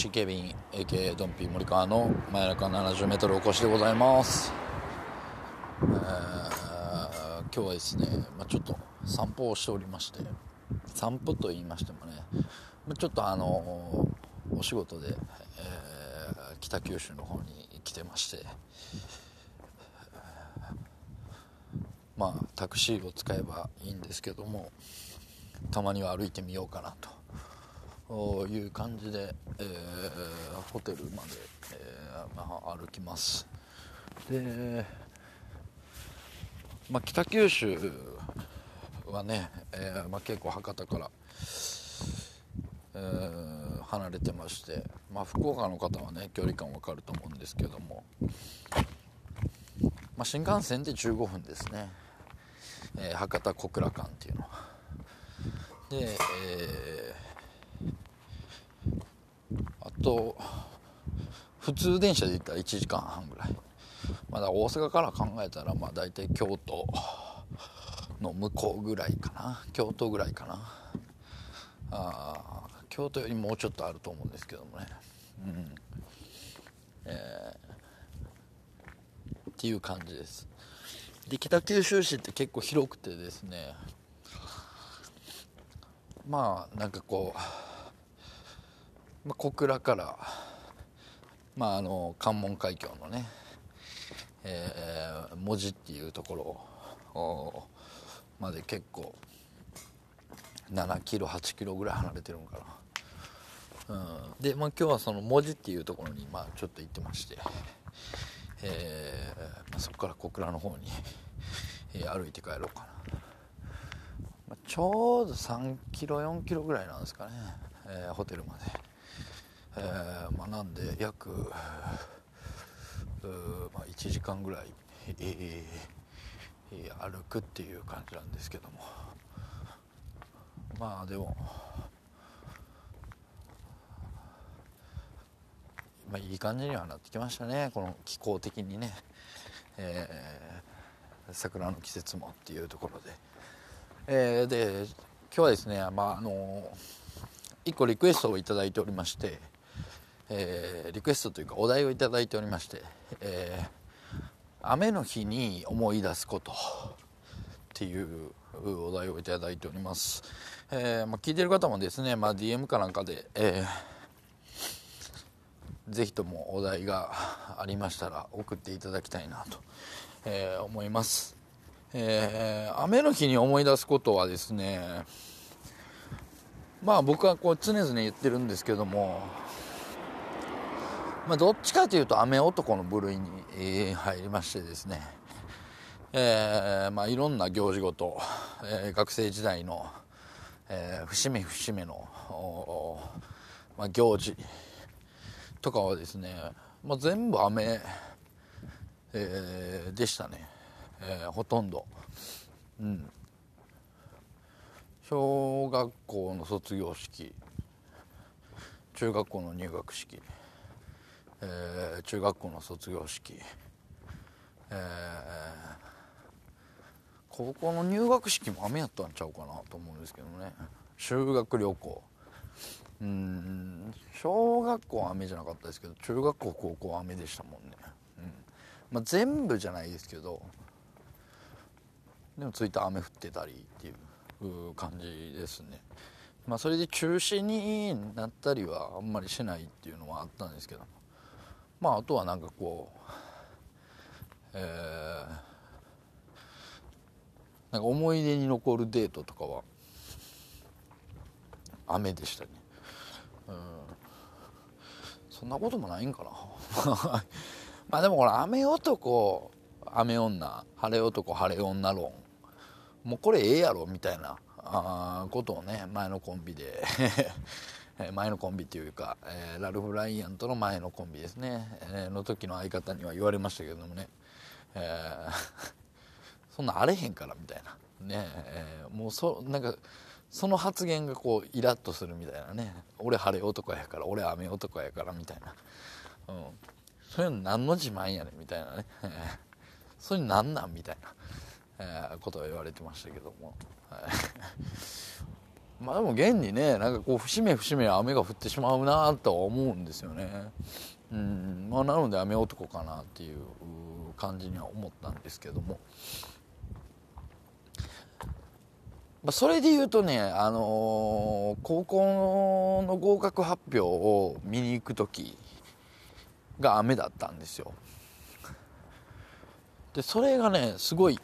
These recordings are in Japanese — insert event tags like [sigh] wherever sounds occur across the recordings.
えー MC ケビン AK ドンピー森川の真夜中 70m お越しでございます、えー今日はですね、まあ、ちょっと散歩をしておりまして散歩と言いましてもねちょっとあのお仕事で、えー北九州の方に来てましてまあタクシーを使えばいいんですけどもたまには歩いてみようかなと。いう感じで、えーホテルまで、えーまあ、歩きます。で、まあ、北九州はね、えーまあ、結構博多から、えー離れてまして、まあ、福岡の方はね距離感わかると思うんですけども、まあ、新幹線で15分ですね、えー博多小倉間っていうの。はで、えーと普通電車で行ったら1時間半ぐらい。まだ大阪から考えたらまあ大体京都の向こうぐらいかな。京都ぐらいかな。あ京都よりもうちょっとあると思うんですけどもね。うん。えーっていう感じです。で北九州市って結構広くてですね。まあなんかこう、まあ、小倉から、まあ、あの関門海峡のね、えー門司っていうところまで結構7キロ8キロぐらい離れてるんかな、うん、で、まあ、今日はその門司っていうところに、まあ、ちょっと行ってまして、えーまあ、そこから小倉の方に、えー歩いて帰ろうかな。まあちょうど3キロ4キロぐらいなんですかね、えーホテルまで、なんで約、まあ、1時間ぐらい、えーえー歩くっていう感じなんですけども。まあでもまあいい感じにはなってきましたね。この気候的にね、えー桜の季節もっていうところで、えーで今日はですねまああの一個リクエストをいただいておりまして、えーリクエストというかお題をいいておりまして、えー雨の日に思い出すことっていうお題をいただいております、えーまあ、聞いてる方もですね、まあ、DM かなんかで、えーぜひともお題がありましたら送っていただきたいなと、え思います、え雨の日に思い出すことはですねまあ僕はこう常々言ってるんですけどもまあ、どっちかというと雨男の部類に入りましてですね、えーまあ、いろんな行事ごと、えー学生時代の、えー節目節目の、まあ、行事とかはですね、まあ、全部雨、えーでしたね、えーほとんど。うん。小学校の卒業式中学校の入学式。えー中学校の卒業式、えー高校の入学式も雨やったんちゃうかなと思うんですけどね。修学旅行。うん小学校は雨じゃなかったですけど中学校高校は雨でしたもんね、うん。まあ、全部じゃないですけどでもついた雨降ってたりっていう感じですね。まあそれで中止になったりはあんまりしないっていうのはあったんですけど。まああとはなんかこうえーなんか思い出に残るデートとかは雨でしたね。うん。そんなこともないんかな。[laughs] まあでもこれ雨男雨女晴れ男晴れ女論もうこれええやろみたいなあなことをね前のコンビで前のコンビっていうか、えー、ラルフ・ライアンとの前のコンビですね、えー、の時の相方には言われましたけどもね、えー、[laughs] そんなあれへんからみたいな。ね、えー、もうそなんかその発言がこうイラッとするみたいなね。俺晴れ男やから俺雨男やからみたいな、うん、そういうの何の自慢やねんみたいなね。それ何なんみたいな、えー、ことを言われてましたけども、まあでも現にねなんかこう節目節目雨が降ってしまうなとは思うんですよね。うん。まあなので雨男かなっていう感じには思ったんですけども。まあ、それで言うとね、あのー、高校の合格発表を見に行く時が雨だったんですよ。でそれがねすごい、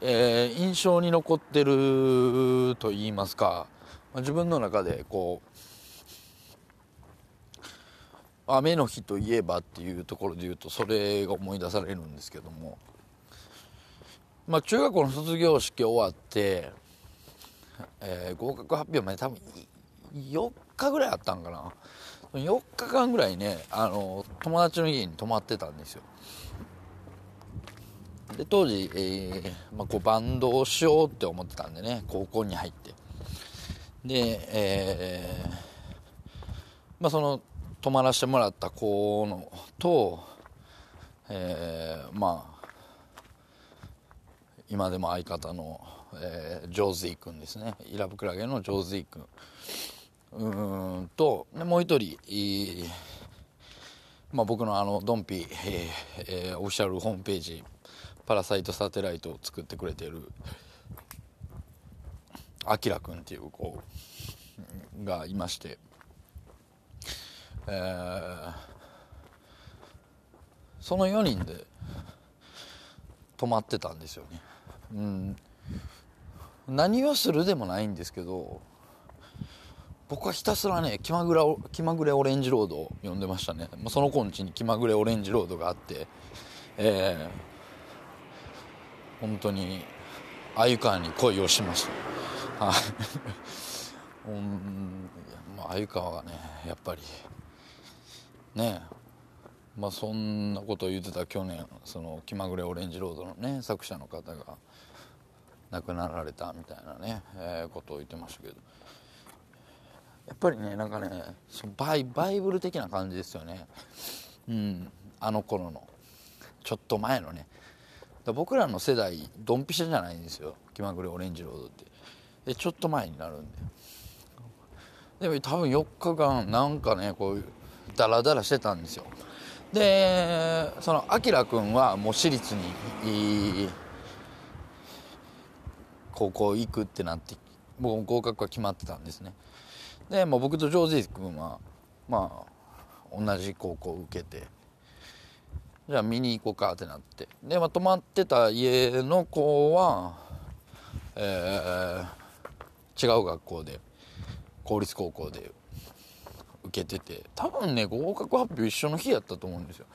えー、印象に残ってると言いますか、まあ、自分の中でこう雨の日といえばっていうところで言うとそれが思い出されるんですけどもまあ、中学校の卒業式終わって、えー、合格発表まで多分4日ぐらいあったんかな。4日間ぐらいねあの友達の家に泊まってたんですよ。で当時、えーまあ、こうバンドをしようって思ってたんでね高校に入って。で、えーまあ、その泊まらせてもらった子のと、えー、まあ今でも相方の、えー、ジョーズイ君ですね。イラブクラゲのジョーズイ君。うんともう一人、まあ、僕のあのドンピ、えーえー、オフィシャルホームページパラサイトサテライトを作ってくれてるあきら君っていう子がいまして、えー、その4人で泊まってたんですよね。うん。何をするでもないんですけど僕はひたすらね気まぐら気まぐれオレンジロードを呼んでましたね。その子んちに気まぐれオレンジロードがあってえー、本当に鮎川に恋をしましたはい。[laughs] うん鮎川がねやっぱりね。まあそんなことを言ってた去年その気まぐれオレンジロードのね作者の方が亡くなられたみたいなね、えー、ことを言ってましたけど。やっぱりねなんかねそのバイバイブル的な感じですよね。うん。あの頃の。ちょっと前のね。僕らの世代ドンピシャじゃないんですよ。気まぐれオレンジロードって。でちょっと前になるんで。でも多分4日間なんかねこうダラダラしてたんですよ。でそのあきら君はもう私立に高校行くってなって僕も合格は決まってたんですね。で、まあ、僕とジョージ君はまあ同じ高校を受けて。じゃあ見に行こうかってなって。で、まあ、泊まってた家の子は、えー、違う学校で公立高校で受けてて多分ね合格発表一緒の日やったと思うんですよ。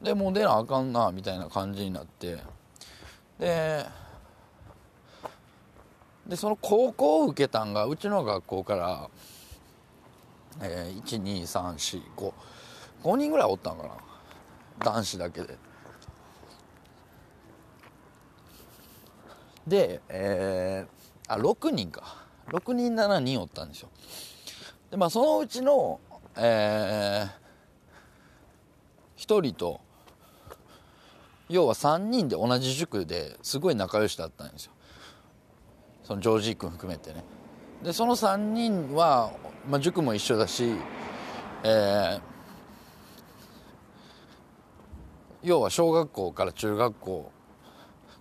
でもう出なあかんなみたいな感じになって。ででその高校を受けたんがうちの学校から、えー、12345 5人ぐらいおったんかな。男子だけで。でえー、あ6人か。6人7人おったんですよでまあそのうちのえー、1人と要は3人で同じ塾ですごい仲良しだったんですよ。そのジョージー君含めてね。でその3人は、まあ、塾も一緒だし、えー、要は小学校から中学校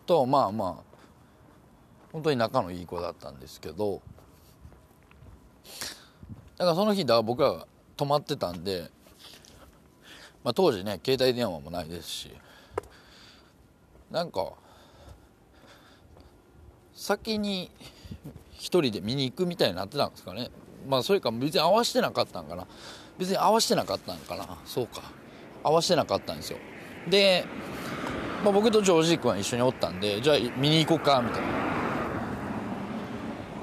とまあまあ本当に仲のいい子だったんですけどだからその日だ僕ら泊まってたんで、まあ、当時ね携帯電話もないですしなんか先に一人で見に行くみたいになってたんですかね。まあそれか別に合わせてなかったんかな。別に合わせてなかったんかな。そうか。合わせてなかったんですよ。で、まあ、僕とジョージー君は一緒におったんでじゃあ見に行こうかみたいな。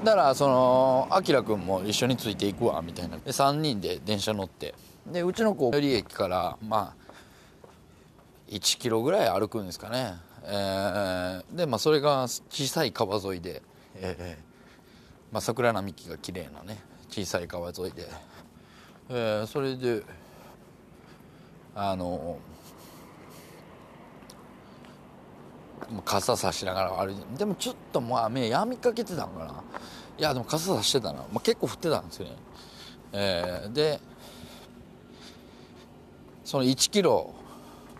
だからそのあきらくんも一緒についていくわみたいな。で3人で電車乗って。でうちの子寄り駅からまあ1キロぐらい歩くんですかね、えー、でまあそれが小さい川沿いで、えーまあ、桜並木が綺麗なね小さい川沿いで、えー、それであの傘さしながら歩いてでもちょっともう雨やみかけてたんかな。いやでも傘さしてたな、まあ、結構降ってたんですよね、えー、でその1キロ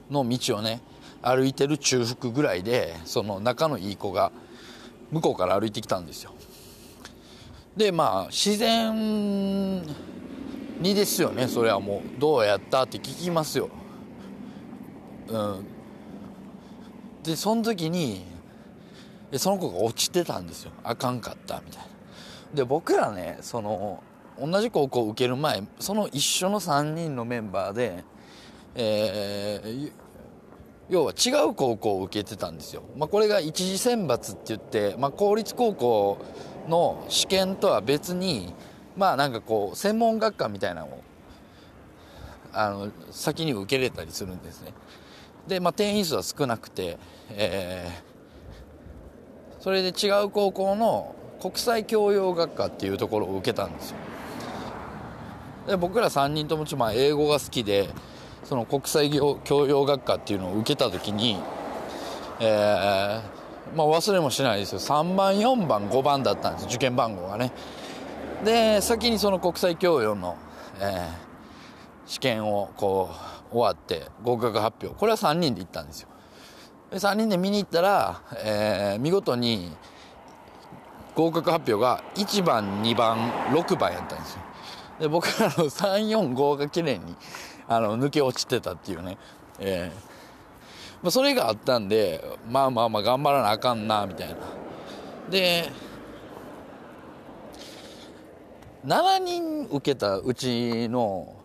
の道をね歩いてる中腹ぐらいでその仲のいい子が向こうから歩いてきたんですよ。でまあ自然にですよね。それはもうどうやったって聞きますよ。うん。でその時にその子が落ちてたんですよ。あかんかったみたいな。で僕らねその同じ高校受ける前その一緒の3人のメンバーでえー、要は違う高校を受けてたんですよ、まあ、これが一次選抜って言って、まあ、公立高校の試験とは別にまあなんかこう専門学科みたいなのをあの先に受けれたりするんですね。で、まあ、定員数は少なくて、えー、それで違う高校の国際教養学科っていうところを受けたんですよ。で僕ら3人ともちまあ英語が好きでその国際教養学科っていうのを受けた時に、えー、まあ、忘れもしないですよ。3番4番5番だったんです。受験番号がね。で先にその国際教養の、えー、試験をこう終わって合格発表。これは3人で行ったんですよ。で3人で見に行ったら、えー、見事に合格発表が1番2番6番やったんですよ。で僕らの [laughs] 345が綺麗にあの抜け落ちてたっていうね、えーまあ、それがあったんでまあまあまあ頑張らなあかんなみたいな。で7人受けたうちの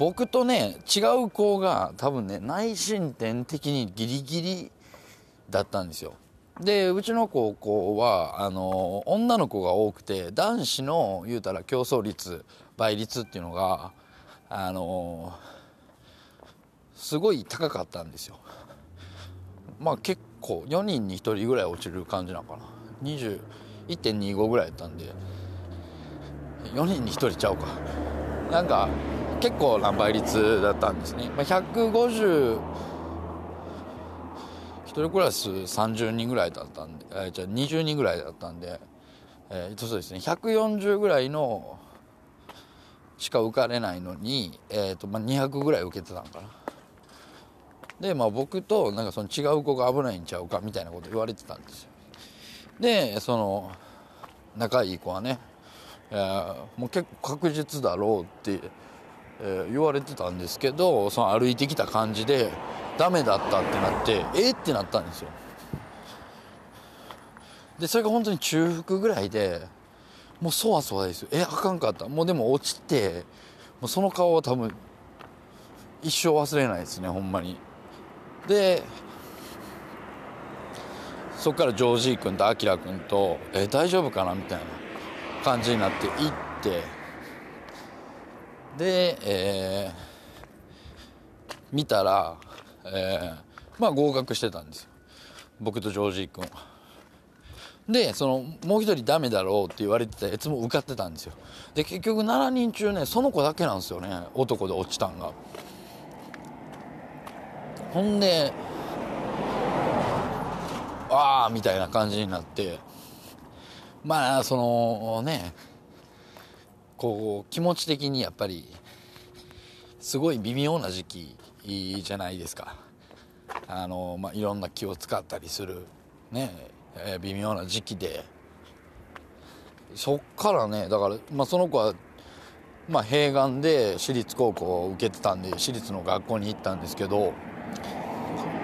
僕とね違う子が多分ね内申点的にギリギリだったんですよ。でうちの高校はあの女の子が多くて男子の言うたら競争率倍率っていうのがあのすごい高かったんですよ。まあ結構4人に1人ぐらい落ちる感じなのかな。21.25ぐらいやったんで4人に1人ちゃうか。なんか結構な倍率だったんですね、まあ、150 1人クラス30人ぐらいだったんで、えー、じゃあ20人ぐらいだったんで、えー、そうですね。140ぐらいのしか受かれないのに、えーとまあ、200ぐらい受けてたんかな。で、まあ、僕となんかその違う子が危ないんちゃうかみたいなこと言われてたんですよ。でその仲いい子はね、えー、もう結構確実だろうって、えー、言われてたんですけどその歩いてきた感じでダメだったってなってえー、ってなったんですよ。でそれが本当に中腹ぐらいでもうそわそわですよ。えあかんかった。もうでも落ちてもうその顔は多分一生忘れないですねほんまに。でそこからジョージー君とアキラ君と「え大丈夫かな?」みたいな感じになって行ってで、えー、見たら、えー、まあ合格してたんですよ。僕とジョージー君。でそのもう一人ダメだろうって言われてたやつも受かってたんですよ。で結局7人中ねその子だけなんですよね。男で落ちたんが。ほんでああみたいな感じになって。まあそのねこう気持ち的にやっぱりすごい微妙な時期じゃないですか。あの、まあ、いろんな気を使ったりするねえ、微妙な時期で。そっからねだから、まあ、その子は、まあ、併願で私立高校を受けてたんで私立の学校に行ったんですけど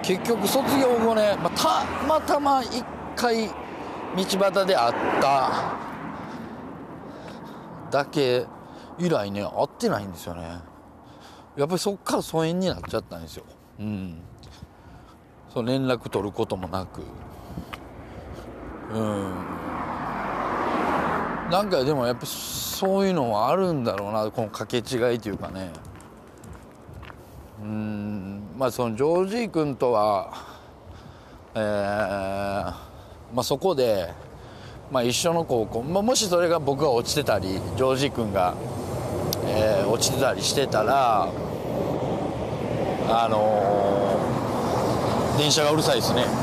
結局卒業後ね、まあ、たまたま一回道端で会った。だけ以来ね会ってないんですよね。やっぱりそっから疎遠になっちゃったんですよ。うん。そう連絡取ることもなく。うん。なんかでもやっぱそういうのはあるんだろうなこの掛け違いというかね。うん。まあそのジョージー君とはえー、まあそこで、まあ、一緒の高校、まあ、もしそれが僕が落ちてたりジョージ君が、えー、落ちてたりしてたらあのー、電車がうるさいですね。[laughs]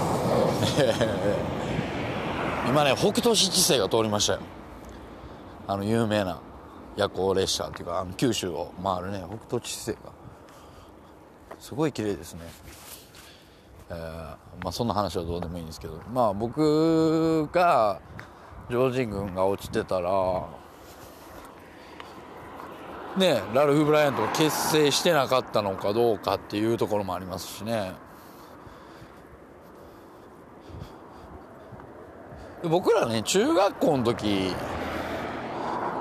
今ね北斗七星が通りましたよ。あの有名な夜行列車っていうかあの九州を回るね北斗七星が。すごい綺麗ですね。えー、まあそんな話はどうでもいいんですけど。まあ僕が常人軍が落ちてたらねラルフ・ブライアントが結成してなかったのかどうかっていうところもありますしね。僕らね中学校の時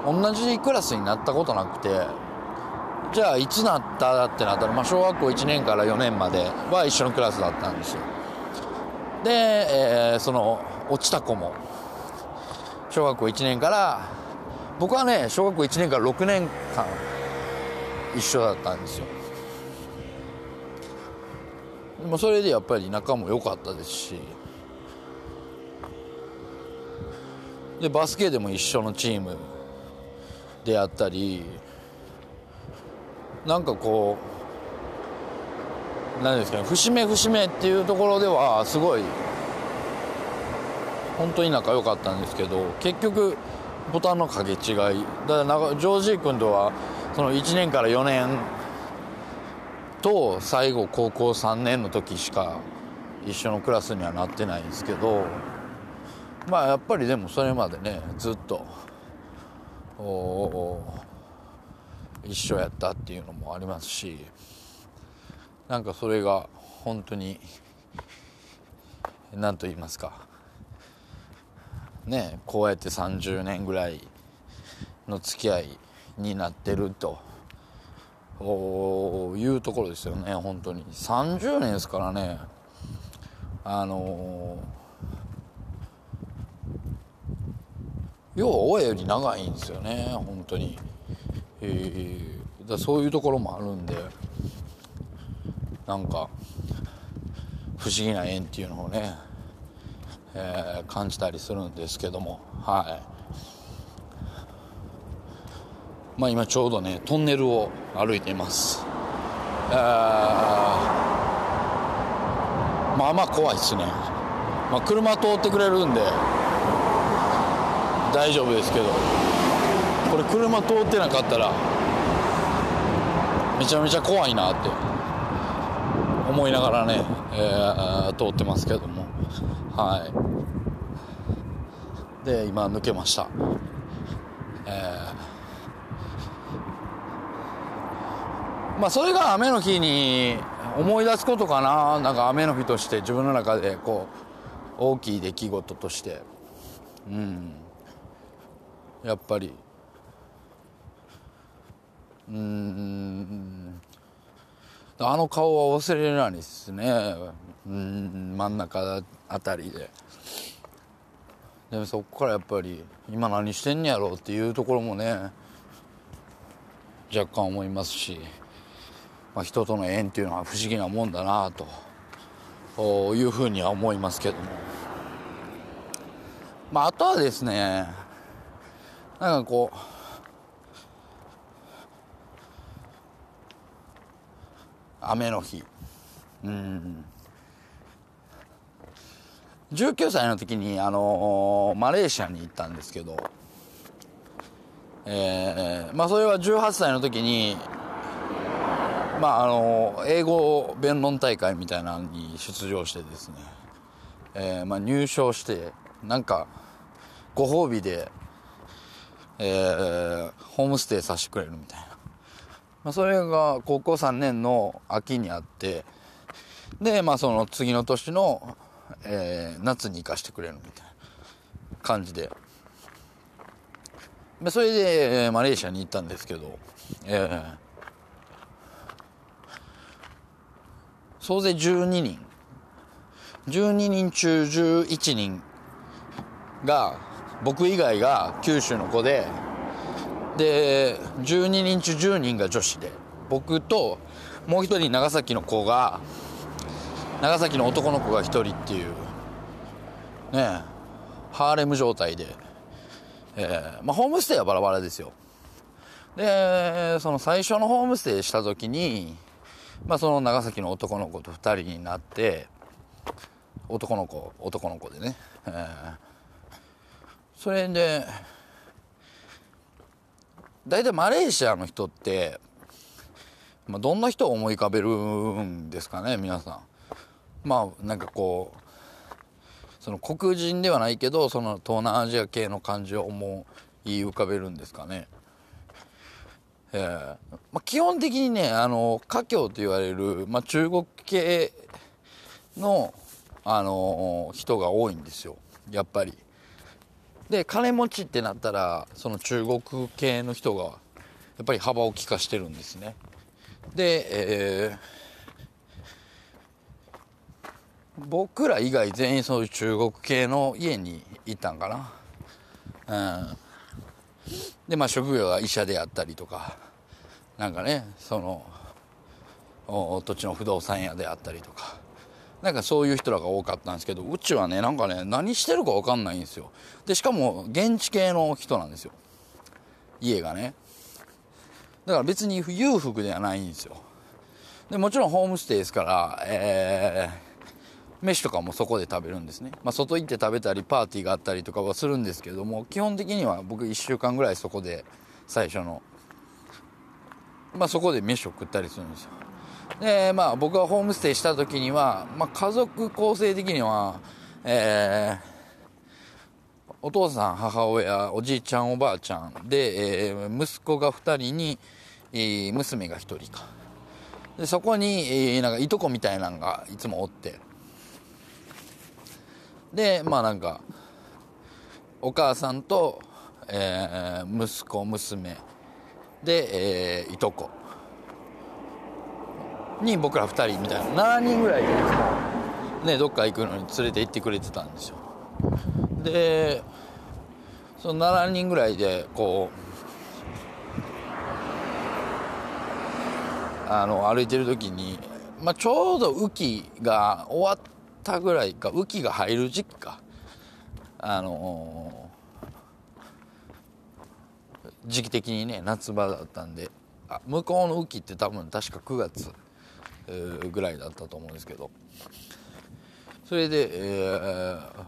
同じクラスになったことなくてじゃあいつなったってなったら、まあ、小学校1年から4年までは一緒のクラスだったんですよ。で、えー、その落ちた子も小学校1年から僕はね小学校1年から6年間一緒だったんですよ。でもそれでやっぱり仲も良かったですしでバスケでも一緒のチームであったりなんかこう何ですかね節目節目っていうところではすごい本当に仲良かったんですけど結局ボタンの掛け違い。だからジョージー君とはその1年から4年と最後高校3年の時しか一緒のクラスにはなってないんですけどまあやっぱりでもそれまでねずっと一緒やったっていうのもありますしなんかそれが本当に何と言いますかねこうやって30年ぐらいの付き合いになってるというところですよね本当に30年ですからねあのー、要は親より長いんですよね本当に。えー、だそういうところもあるんでなんか不思議な縁っていうのをね、えー、感じたりするんですけどもはい。まあ今ちょうどねトンネルを歩いています。えー、まあまあ怖いですね。まあ車通ってくれるんで大丈夫ですけどこれ車通ってなかったらめちゃめちゃ怖いなって思いながらね、えー、通ってますけども。はい。で今抜けました。えー、まあそれが雨の日に思い出すことかな。なんか雨の日として自分の中でこう大きい出来事として。うん。やっぱり。うん。あの顔は忘れないですね。うん。真ん中あたりで。でそこからやっぱり今何してんねやろうっていうところもね若干思いますし、まあ、人との縁っていうのは不思議なもんだなというふうには思いますけども。まああとはですねなんかこう雨の日。うん。19歳の時にあのマレーシアに行ったんですけどえー、まあそれは18歳の時にまああの英語弁論大会みたいなのに出場してですね、えー、まあ入賞してなんかご褒美で、えー、ホームステイさせてくれるみたいな。まあ、それが高校3年の秋にあってでまあその次の年の、えー、夏に行かしてくれるみたいな感じで。でそれで、えー、マレーシアに行ったんですけど、えー、総勢12人12人中11人が僕以外が九州の子でで12人中10人が女子で僕ともう一人長崎の子が長崎の男の子が1人っていうねハーレム状態で、えーまあ、ホームステイはバラバラですよ。でその最初のホームステイした時に、まあ、その長崎の男の子と2人になって男の子男の子でね、えー、それで大体マレーシアの人って、まあ、どんな人を思い浮かべるんですかね皆さん。まあなんかこうその黒人ではないけどその東南アジア系の感じを思い浮かべるんですかね。えーまあ、基本的にねあの華僑と言われる、まあ、中国系の、あの人が多いんですよ。やっぱり。で金持ちってなったらその中国系の人がやっぱり幅を利かしてるんですね。で、えー、僕ら以外全員そういう中国系の家に行ったんかな。うん。でまあ職業が医者であったりとかなんかねそのお土地の不動産屋であったりとかなんかそういう人らが多かったんですけどうちはねなんかね何してるか分かんないんですよ。でしかも現地系の人なんですよ。家がね。だから別に裕福ではないんですよ。でもちろんホームステイですからえー、飯とかもそこで食べるんですね、まあ、外行って食べたりパーティーがあったりとかはするんですけども基本的には僕1週間ぐらいそこで最初のまあそこで飯を食ったりするんですよ。でまあ僕がホームステイした時には、まあ、家族構成的にはえー、お父さん母親おじいちゃんおばあちゃんで、えー、息子が2人に、えー、娘が1人か。でそこに、えー、なんかいとこみたいなのがいつもおって。でまあなんかお母さんと、えー、息子娘で、えー、いとこに僕ら2人みたいな7人ぐらいでねどっか行くのに連れて行ってくれてたんですよ。でその7人ぐらいでこうあの歩いてる時に、まあ、ちょうど雨季が終わったぐらいか雨季が入る時期か。あの時期的にね夏場だったんであ向こうの雨季って多分確か9月ぐらいだったと思うんですけど。それで、えー、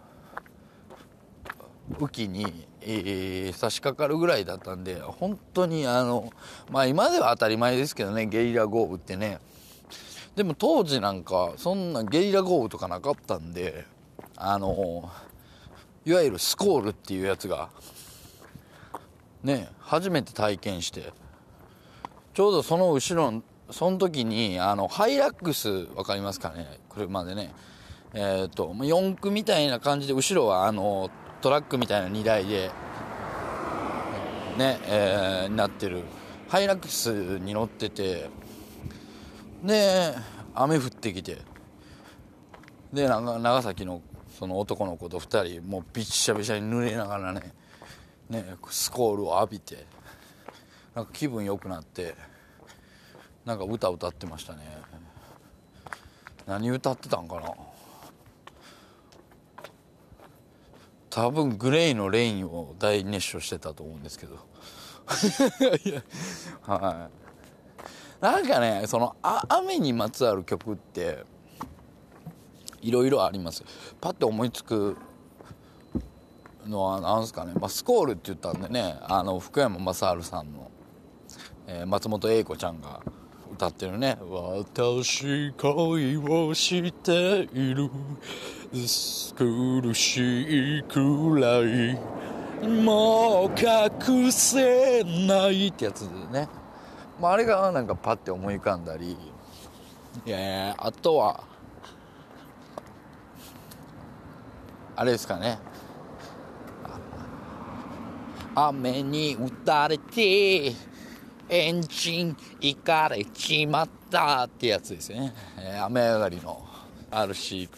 雨季に、えー、差し掛かるぐらいだったんで本当にあのまあ今では当たり前ですけどねゲリラ豪雨ってね。でも当時なんかそんなゲリラ豪雨とかなかったんであのいわゆるスコールっていうやつがね初めて体験してちょうどその後ろその時にあのハイラックス分かりますかね？車でね。えっ、ー、と四駆みたいな感じで後ろはあのトラックみたいな荷台でねえー、なってる。ハイラックスに乗っててで雨降ってきて。で長崎のその男の子と2人もうびっしゃびしゃに濡れながらねねスコールを浴びてなんか気分良くなってなんか歌歌ってましたね。何歌ってたんかな。多分グレイの「レイン」を大熱唱してたと思うんですけど。[laughs] はい。なんかねそのあ雨にまつわる曲っていろいろあります。パッて思いつくのは何すかね、まあ、スコールって言ったんでねあの福山雅治さんの、えー、松本英子ちゃんが歌ってるね「私恋をしている苦しいくらいもう隠せない」ってやつでね、まあ、あれがなんかパッて思い浮かんだり。いやあとはあれですかね。雨に打たれてエンジン行かれちまったってやつですね、えー、雨上がりの RC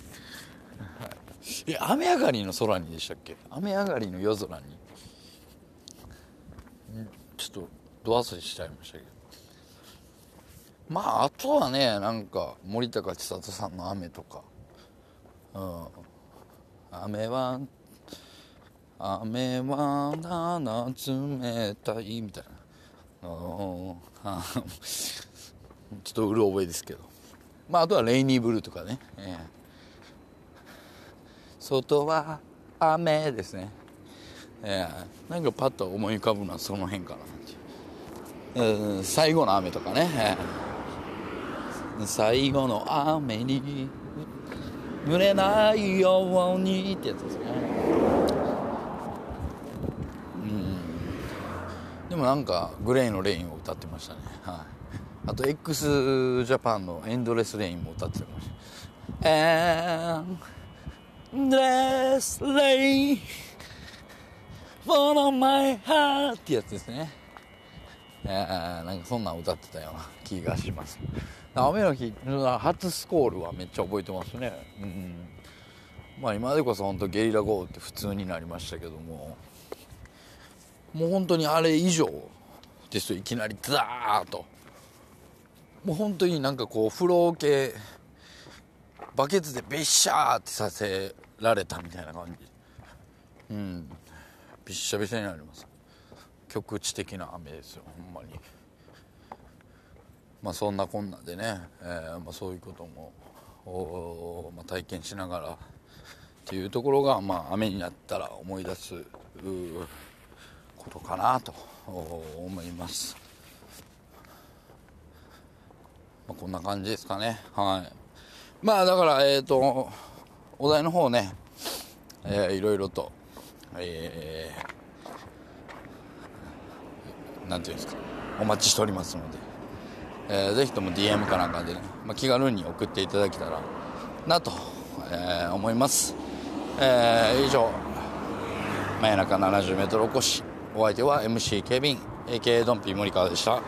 え雨上がりの空にでしたっけ？雨上がりの夜空に。ちょっとド忘れしちゃいましたけど。まああとはねなんか森高千里さんの「雨」とか「うん、雨は雨はなな冷たい」みたいな。うん。[laughs] ちょっとうる覚えですけど。まああとは「レイニーブルー」とかね、ええ。外は雨ですね、えー、なんかパッと思い浮かぶのはその辺かなう。ん最後の雨とかね、えー、最後の雨に濡れないようにってやつですね。うん。でもなんかグレーのレインを歌ってましたね。はい。あと x ジャパンのエンドレスレインも歌ってました。And Dress lay for my heart ってやつですね。なんかそんなん歌ってたような気がします。雨の日、初スコールはめっちゃ覚えてますね。うん。まあ今でこそ本当ゲリラ豪雨って普通になりましたけども、もう本当にあれ以上ですよ、いきなりザーッと。もう本当になんかこう、風呂系、バケツでビッシャーってさせられたみたいな感じうんびっしゃびしゃになります局地的な雨ですよほんまにまあそんなこんなでね、えーまあ、そういうことも、まあ、体験しながらっていうところが、まあ、雨になったら思い出すことかなと思います、まあ、こんな感じですかね。はい。まあだからえっ、ー、とお題の方ね、えー、いろいろとえー、なんていうんですかお待ちしておりますので、えー、ぜひとも DM かなんかでね、まあ、気軽に送っていただけたらなと、えー、思います、えー、以上真夜中 70m 起こしお相手は MC ケビン AK ドンピー森川でした。